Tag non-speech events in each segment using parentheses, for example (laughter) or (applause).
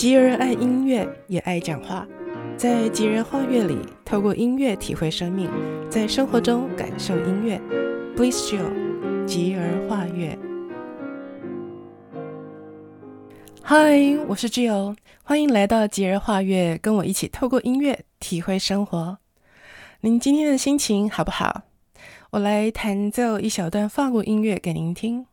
吉儿爱音乐，也爱讲话。在吉儿画乐里，透过音乐体会生命，在生活中感受音乐。Bless Jill，吉儿画乐。嗨，我是 Jo，欢迎来到吉儿画乐，跟我一起透过音乐体会生活。您今天的心情好不好？我来弹奏一小段法国音乐给您听。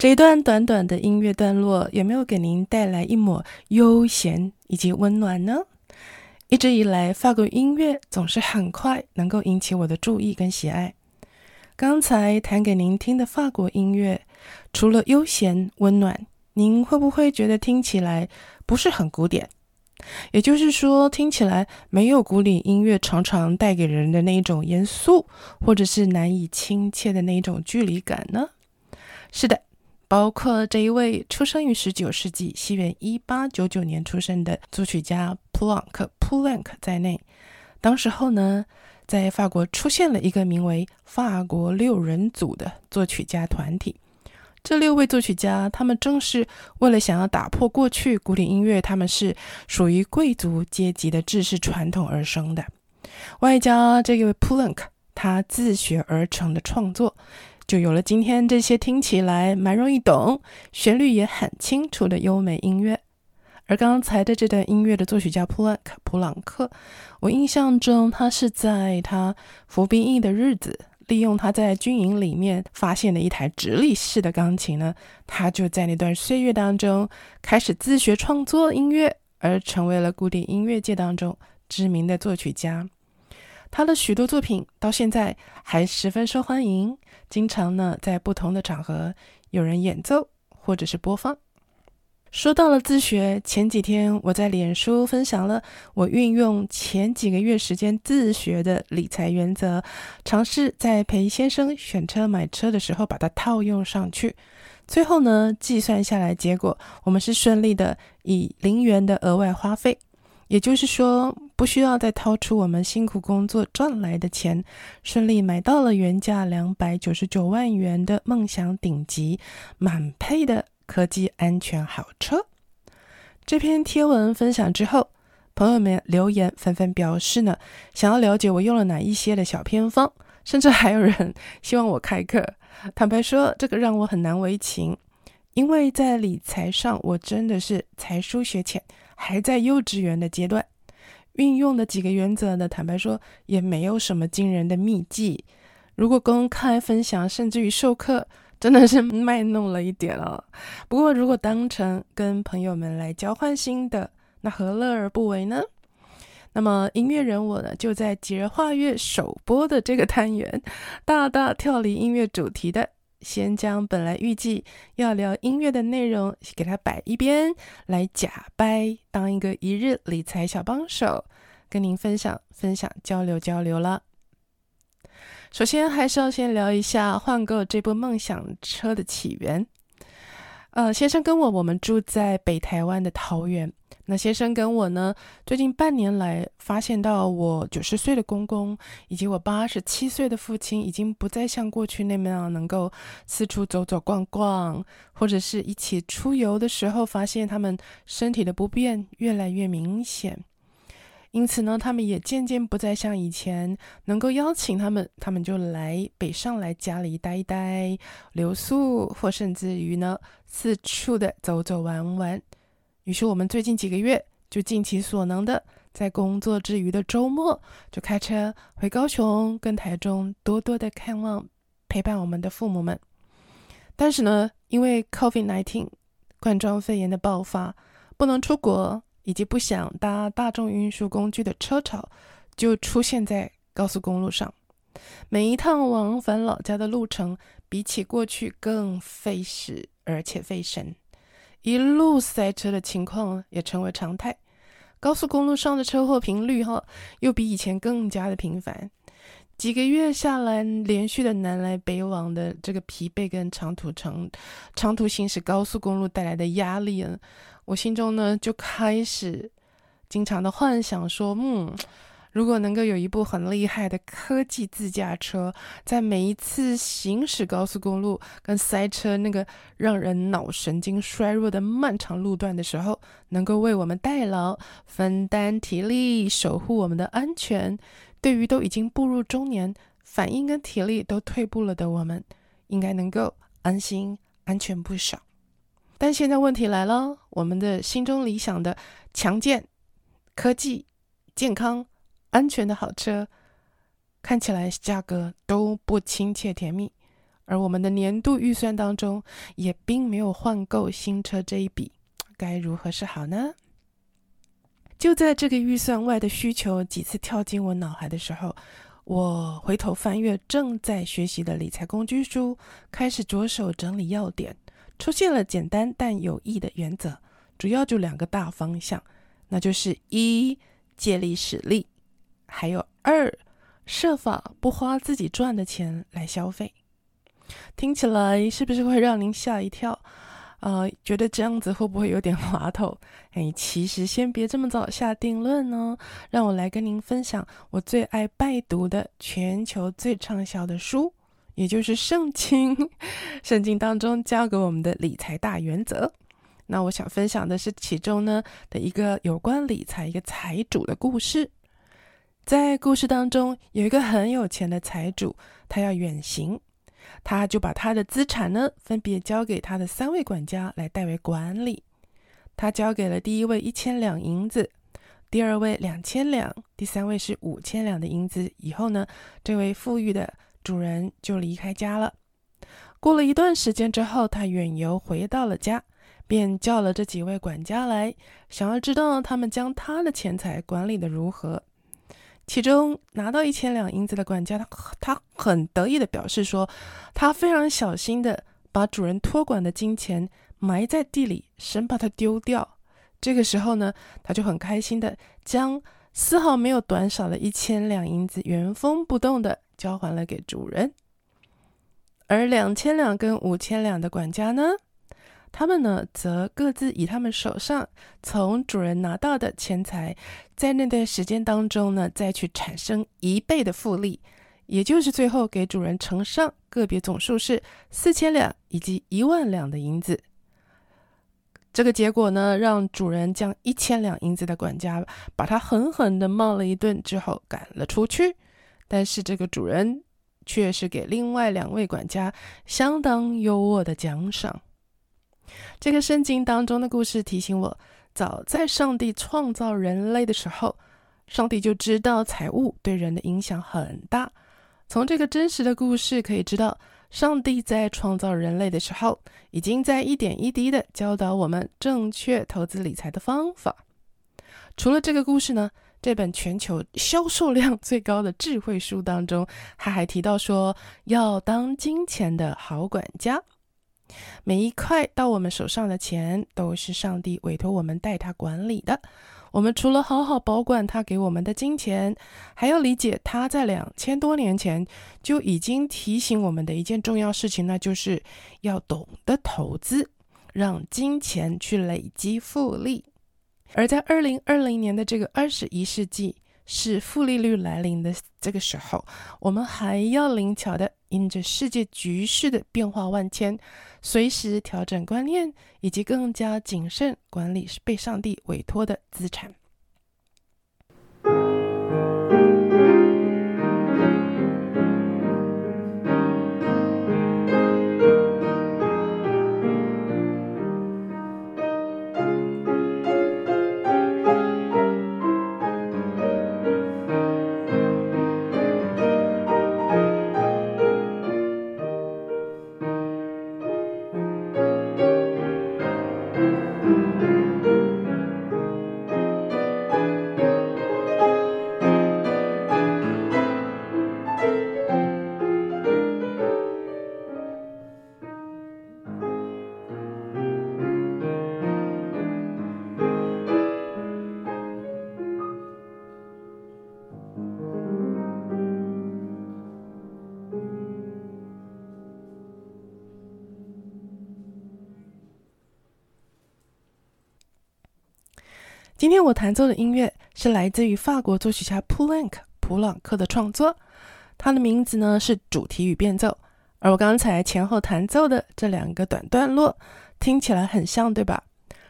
这一段短短的音乐段落，有没有给您带来一抹悠闲以及温暖呢？一直以来，法国音乐总是很快能够引起我的注意跟喜爱。刚才弹给您听的法国音乐，除了悠闲温暖，您会不会觉得听起来不是很古典？也就是说，听起来没有古典音乐常常带给人的那一种严肃，或者是难以亲切的那一种距离感呢？是的。包括这一位出生于十九世纪西元一八九九年出生的作曲家普朗克普朗克在内，当时候呢，在法国出现了一个名为“法国六人组”的作曲家团体。这六位作曲家，他们正是为了想要打破过去古典音乐他们是属于贵族阶级的制式传统而生的。外加这一位普朗克，他自学而成的创作。就有了今天这些听起来蛮容易懂、旋律也很清楚的优美音乐。而刚才的这段音乐的作曲家普朗克，普朗克，我印象中他是在他服兵役的日子，利用他在军营里面发现的一台直立式的钢琴呢，他就在那段岁月当中开始自学创作音乐，而成为了古典音乐界当中知名的作曲家。他的许多作品到现在还十分受欢迎。经常呢，在不同的场合有人演奏或者是播放。说到了自学，前几天我在脸书分享了我运用前几个月时间自学的理财原则，尝试在陪先生选车买车的时候把它套用上去。最后呢，计算下来结果，我们是顺利的以零元的额外花费。也就是说，不需要再掏出我们辛苦工作赚来的钱，顺利买到了原价两百九十九万元的梦想顶级满配的科技安全好车。这篇贴文分享之后，朋友们留言纷纷表示呢，想要了解我用了哪一些的小偏方，甚至还有人希望我开课。坦白说，这个让我很难为情，因为在理财上，我真的是才疏学浅。还在幼稚园的阶段，运用的几个原则呢，坦白说也没有什么惊人的秘技。如果公开分享，甚至于授课，真的是 (laughs) 卖弄了一点哦。不过，如果当成跟朋友们来交换心得，那何乐而不为呢？那么，音乐人我呢，就在吉日画乐首播的这个单元，大大跳离音乐主题的。先将本来预计要聊音乐的内容给它摆一边，来假掰当一个一日理财小帮手，跟您分享分享交流交流了。首先还是要先聊一下换购这部梦想车的起源。呃，先生跟我，我们住在北台湾的桃园。那先生跟我呢，最近半年来发现到我九十岁的公公以及我八十七岁的父亲，已经不再像过去那么样能够四处走走逛逛，或者是一起出游的时候，发现他们身体的不便越来越明显。因此呢，他们也渐渐不再像以前能够邀请他们，他们就来北上来家里待一待、留宿，或甚至于呢四处的走走玩玩。于是我们最近几个月就尽其所能的在工作之余的周末，就开车回高雄跟台中，多多的看望陪伴我们的父母们。但是呢，因为 COVID-19 冠状肺炎的爆发，不能出国，以及不想搭大众运输工具的车潮，就出现在高速公路上。每一趟往返老家的路程，比起过去更费时，而且费神。一路塞车的情况也成为常态。高速公路上的车祸频率哈，又比以前更加的频繁。几个月下来，连续的南来北往的这个疲惫跟长途长长途行驶高速公路带来的压力啊，我心中呢就开始经常的幻想说，嗯。如果能够有一部很厉害的科技自驾车，在每一次行驶高速公路跟塞车那个让人脑神经衰弱的漫长路段的时候，能够为我们代劳、分担体力、守护我们的安全，对于都已经步入中年、反应跟体力都退步了的我们，应该能够安心、安全不少。但现在问题来了，我们的心中理想的强健、科技、健康。安全的好车，看起来价格都不亲切甜蜜，而我们的年度预算当中也并没有换购新车这一笔，该如何是好呢？就在这个预算外的需求几次跳进我脑海的时候，我回头翻阅正在学习的理财工具书，开始着手整理要点，出现了简单但有益的原则，主要就两个大方向，那就是一，借力使力。还有二，设法不花自己赚的钱来消费，听起来是不是会让您吓一跳？呃，觉得这样子会不会有点滑头？哎，其实先别这么早下定论呢。让我来跟您分享我最爱拜读的全球最畅销的书，也就是《圣经》。圣经当中教给我们的理财大原则。那我想分享的是其中呢的一个有关理财一个财主的故事。在故事当中，有一个很有钱的财主，他要远行，他就把他的资产呢，分别交给他的三位管家来代为管理。他交给了第一位一千两银子，第二位两千两，第三位是五千两的银子。以后呢，这位富裕的主人就离开家了。过了一段时间之后，他远游回到了家，便叫了这几位管家来，想要知道他们将他的钱财管理得如何。其中拿到一千两银子的管家，他他很得意地表示说，他非常小心地把主人托管的金钱埋在地里，生怕它丢掉。这个时候呢，他就很开心地将丝毫没有短少的一千两银子原封不动地交还了给主人。而两千两跟五千两的管家呢，他们呢，则各自以他们手上从主人拿到的钱财，在那段时间当中呢，再去产生一倍的复利，也就是最后给主人呈上个别总数是四千两以及一万两的银子。这个结果呢，让主人将一千两银子的管家把他狠狠地骂了一顿之后赶了出去，但是这个主人却是给另外两位管家相当优渥的奖赏。这个圣经当中的故事提醒我，早在上帝创造人类的时候，上帝就知道财物对人的影响很大。从这个真实的故事可以知道，上帝在创造人类的时候，已经在一点一滴的教导我们正确投资理财的方法。除了这个故事呢，这本全球销售量最高的智慧书当中，他还提到说，要当金钱的好管家。每一块到我们手上的钱，都是上帝委托我们代他管理的。我们除了好好保管他给我们的金钱，还要理解他在两千多年前就已经提醒我们的一件重要事情，那就是要懂得投资，让金钱去累积复利。而在二零二零年的这个二十一世纪，是负利率来临的这个时候，我们还要灵巧的因着世界局势的变化万千，随时调整观念，以及更加谨慎管理被上帝委托的资产。今天我弹奏的音乐是来自于法国作曲家普朗克普朗克的创作，他的名字呢是主题与变奏。而我刚才前后弹奏的这两个短段落，听起来很像，对吧？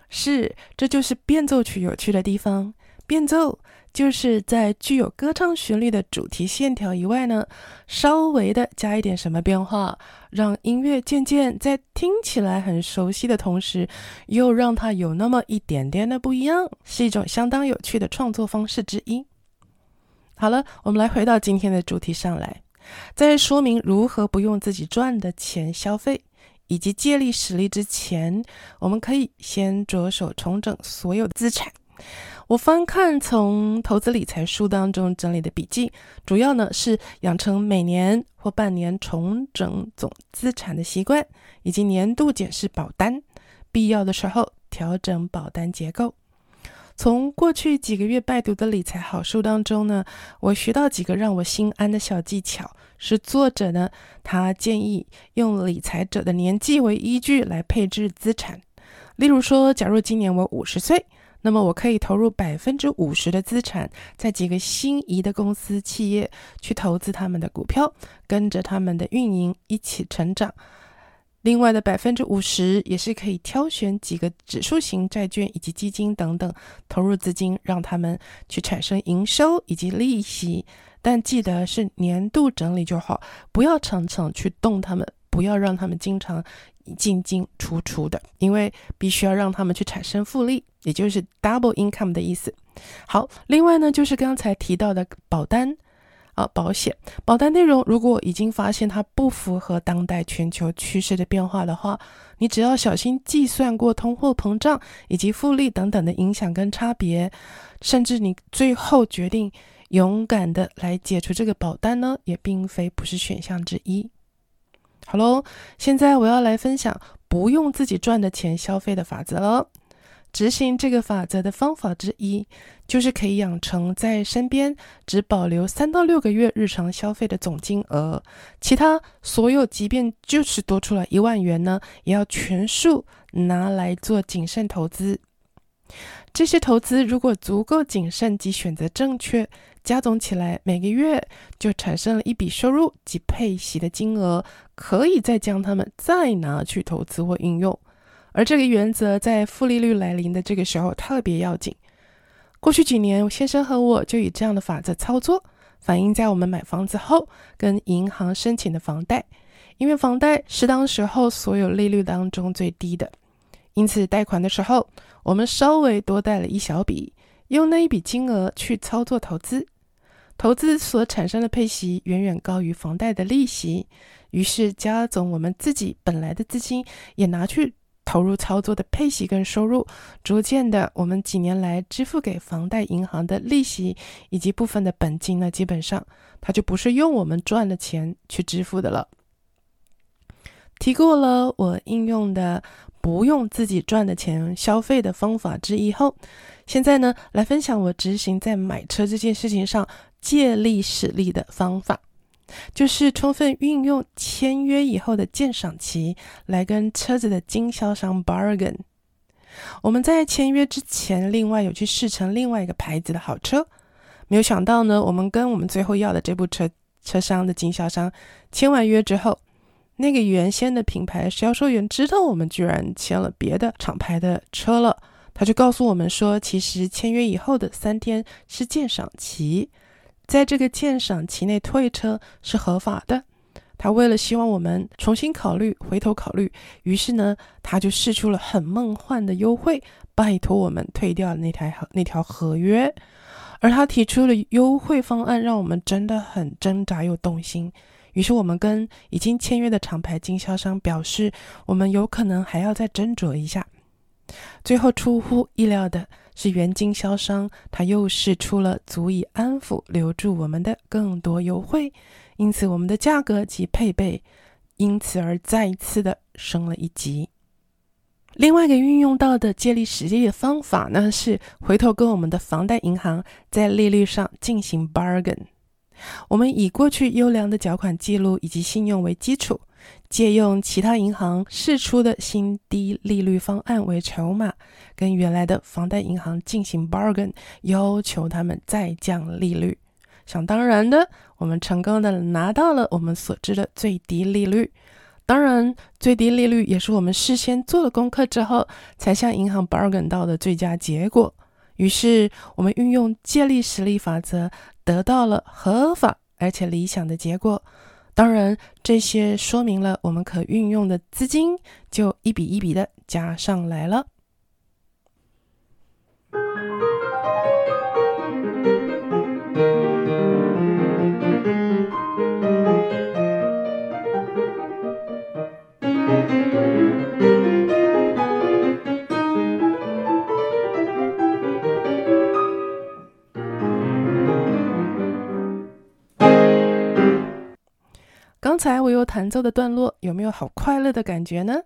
是，这就是变奏曲有趣的地方。变奏就是在具有歌唱旋律的主题线条以外呢，稍微的加一点什么变化，让音乐渐渐在听起来很熟悉的同时，又让它有那么一点点的不一样，是一种相当有趣的创作方式之一。好了，我们来回到今天的主题上来。在说明如何不用自己赚的钱消费，以及借力使力之前，我们可以先着手重整所有资产。我翻看从投资理财书当中整理的笔记，主要呢是养成每年或半年重整总资产的习惯，以及年度检视保单，必要的时候调整保单结构。从过去几个月拜读的理财好书当中呢，我学到几个让我心安的小技巧。是作者呢，他建议用理财者的年纪为依据来配置资产。例如说，假如今年我五十岁，那么我可以投入百分之五十的资产在几个心仪的公司企业去投资他们的股票，跟着他们的运营一起成长。另外的百分之五十也是可以挑选几个指数型债券以及基金等等，投入资金，让他们去产生营收以及利息。但记得是年度整理就好，不要常常去动他们，不要让他们经常进进出出的，因为必须要让他们去产生复利，也就是 double income 的意思。好，另外呢，就是刚才提到的保单。啊，保险保单内容，如果已经发现它不符合当代全球趋势的变化的话，你只要小心计算过通货膨胀以及复利等等的影响跟差别，甚至你最后决定勇敢的来解除这个保单呢，也并非不是选项之一。好喽，现在我要来分享不用自己赚的钱消费的法则了。执行这个法则的方法之一，就是可以养成在身边只保留三到六个月日常消费的总金额，其他所有即便就是多出来一万元呢，也要全数拿来做谨慎投资。这些投资如果足够谨慎及选择正确，加总起来每个月就产生了一笔收入及配息的金额，可以再将它们再拿去投资或运用。而这个原则在负利率来临的这个时候特别要紧。过去几年，先生和我就以这样的法则操作，反映在我们买房子后跟银行申请的房贷，因为房贷是当时候所有利率当中最低的，因此贷款的时候，我们稍微多贷了一小笔，用那一笔金额去操作投资，投资所产生的配息远远高于房贷的利息，于是加总我们自己本来的资金也拿去。投入操作的配息跟收入，逐渐的，我们几年来支付给房贷银行的利息以及部分的本金呢，基本上它就不是用我们赚的钱去支付的了。提过了我应用的不用自己赚的钱消费的方法之一后，现在呢，来分享我执行在买车这件事情上借力使力的方法。就是充分运用签约以后的鉴赏期来跟车子的经销商 bargain。我们在签约之前，另外有去试乘另外一个牌子的好车，没有想到呢，我们跟我们最后要的这部车车商的经销商签完约之后，那个原先的品牌销售员知道我们居然签了别的厂牌的车了，他就告诉我们说，其实签约以后的三天是鉴赏期。在这个鉴赏期内退车是合法的。他为了希望我们重新考虑、回头考虑，于是呢，他就试出了很梦幻的优惠，拜托我们退掉那台那条合约。而他提出了优惠方案，让我们真的很挣扎又动心。于是我们跟已经签约的厂牌经销商表示，我们有可能还要再斟酌一下。最后出乎意料的是，原经销商他又释出了足以安抚留住我们的更多优惠，因此我们的价格及配备因此而再一次的升了一级。另外一个运用到的借力使力的方法呢，是回头跟我们的房贷银行在利率上进行 bargain。我们以过去优良的缴款记录以及信用为基础，借用其他银行释出的新低利率方案为筹码，跟原来的房贷银行进行 bargain，要求他们再降利率。想当然的，我们成功的拿到了我们所知的最低利率。当然，最低利率也是我们事先做了功课之后才向银行 bargain 到的最佳结果。于是，我们运用借力使力法则，得到了合法而且理想的结果。当然，这些说明了我们可运用的资金就一笔一笔的加上来了。才我有弹奏的段落，有没有好快乐的感觉呢？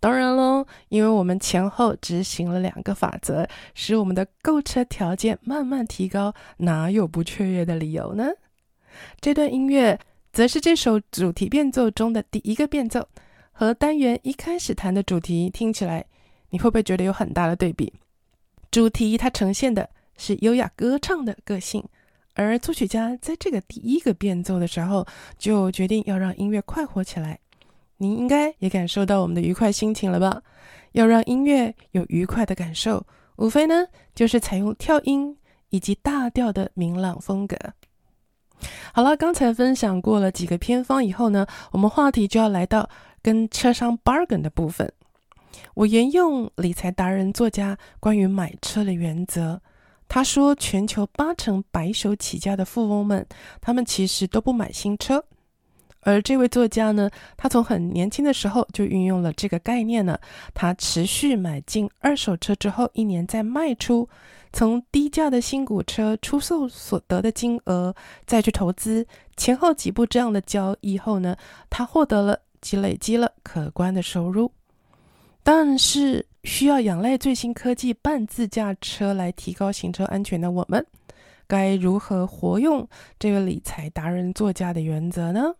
当然喽，因为我们前后执行了两个法则，使我们的购车条件慢慢提高，哪有不雀跃的理由呢？这段音乐则是这首主题变奏中的第一个变奏，和单元一开始弹的主题听起来，你会不会觉得有很大的对比？主题它呈现的是优雅歌唱的个性。而作曲家在这个第一个变奏的时候，就决定要让音乐快活起来。您应该也感受到我们的愉快心情了吧？要让音乐有愉快的感受，无非呢就是采用跳音以及大调的明朗风格。好了，刚才分享过了几个偏方以后呢，我们话题就要来到跟车商 bargain 的部分。我沿用理财达人作家关于买车的原则。他说，全球八成白手起家的富翁们，他们其实都不买新车。而这位作家呢，他从很年轻的时候就运用了这个概念呢。他持续买进二手车之后，一年再卖出，从低价的新股车出售所得的金额再去投资，前后几步这样的交易后呢，他获得了及累积了可观的收入。但是，需要仰赖最新科技半自驾车来提高行车安全的我们，该如何活用这个理财达人作家的原则呢？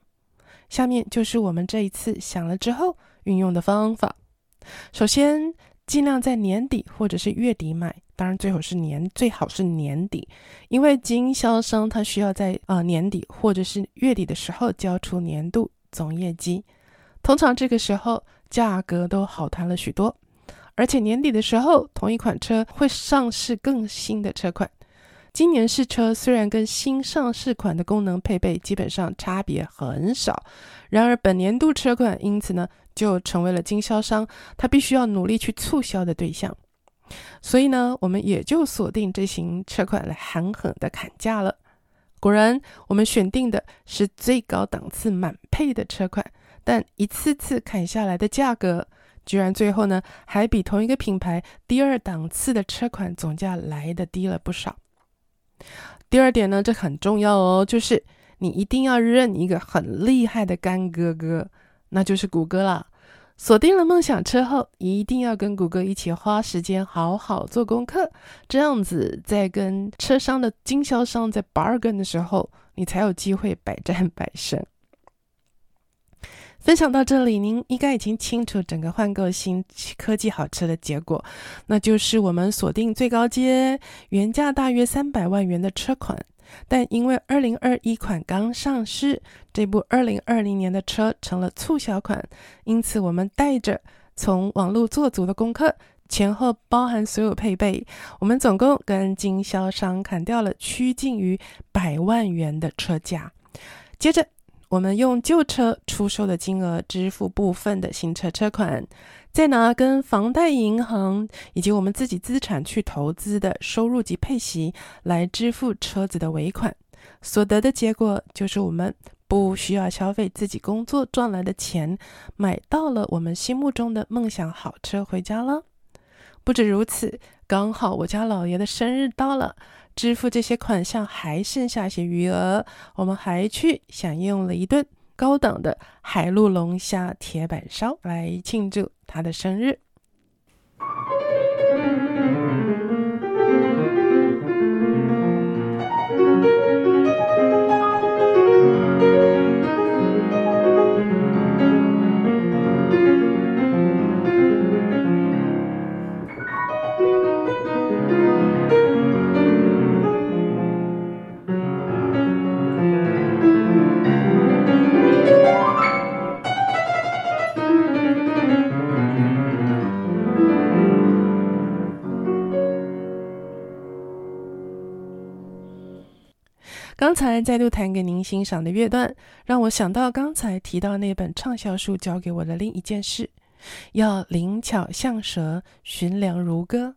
下面就是我们这一次想了之后运用的方法。首先，尽量在年底或者是月底买，当然最好是年，最好是年底，因为经销商他需要在、呃、年底或者是月底的时候交出年度总业绩，通常这个时候。价格都好谈了许多，而且年底的时候，同一款车会上市更新的车款。今年试车虽然跟新上市款的功能配备基本上差别很少，然而本年度车款因此呢，就成为了经销商他必须要努力去促销的对象。所以呢，我们也就锁定这型车款来狠狠的砍价了。果然，我们选定的是最高档次满配的车款。但一次次砍下来的价格，居然最后呢，还比同一个品牌第二档次的车款总价来的低了不少。第二点呢，这很重要哦，就是你一定要认一个很厉害的干哥哥，那就是谷歌啦。锁定了梦想车后，一定要跟谷歌一起花时间好好做功课，这样子在跟车商的经销商在 bargain 的时候，你才有机会百战百胜。分享到这里，您应该已经清楚整个换购新科技好车的结果，那就是我们锁定最高阶，原价大约三百万元的车款，但因为二零二一款刚上市，这部二零二零年的车成了促销款，因此我们带着从网络做足的功课，前后包含所有配备，我们总共跟经销商砍掉了趋近于百万元的车价，接着。我们用旧车出售的金额支付部分的新车车款，再拿跟房贷银行以及我们自己资产去投资的收入及配息来支付车子的尾款，所得的结果就是我们不需要消费自己工作赚来的钱，买到了我们心目中的梦想好车回家了。不止如此，刚好我家老爷的生日到了。支付这些款项还剩下些余额，我们还去享用了一顿高档的海陆龙虾铁板烧来庆祝他的生日。刚才再度弹给您欣赏的乐段，让我想到刚才提到那本畅销书教给我的另一件事：要灵巧像蛇，寻良如鸽。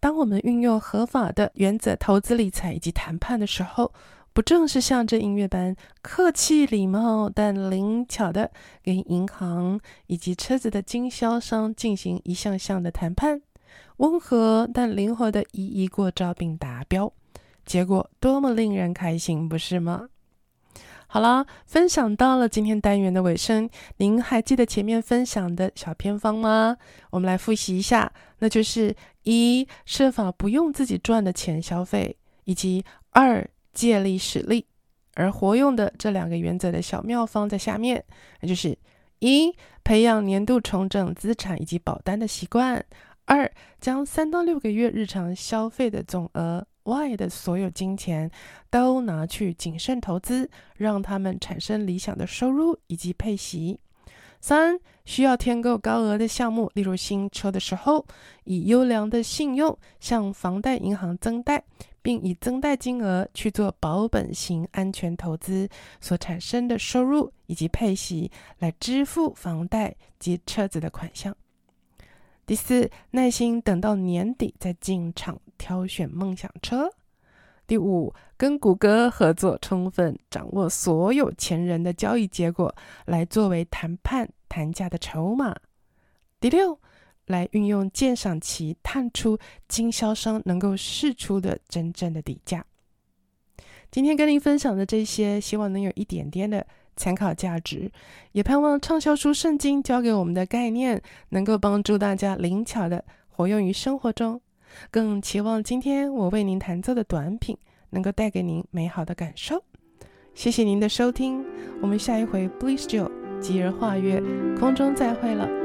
当我们运用合法的原则投资理财以及谈判的时候，不正是像这音乐般客气礼貌但灵巧的跟银行以及车子的经销商进行一项项的谈判，温和但灵活的一一过招并达标，结果多么令人开心，不是吗？好了，分享到了今天单元的尾声，您还记得前面分享的小偏方吗？我们来复习一下，那就是一设法不用自己赚的钱消费，以及二借力使力。而活用的这两个原则的小妙方在下面，那就是一培养年度重整资产以及保单的习惯；二将三到六个月日常消费的总额。外的所有金钱都拿去谨慎投资，让他们产生理想的收入以及配息。三、需要添购高额的项目，例如新车的时候，以优良的信用向房贷银行增贷，并以增贷金额去做保本型安全投资所产生的收入以及配息，来支付房贷及车子的款项。第四，耐心等到年底再进场挑选梦想车。第五，跟谷歌合作，充分掌握所有前人的交易结果，来作为谈判谈价的筹码。第六，来运用鉴赏期探出经销商能够试出的真正的底价。今天跟您分享的这些，希望能有一点点的。参考价值，也盼望畅销书《圣经》教给我们的概念，能够帮助大家灵巧地活用于生活中。更期望今天我为您弹奏的短品，能够带给您美好的感受。谢谢您的收听，我们下一回 Bless Jill 吉日画月空中再会了。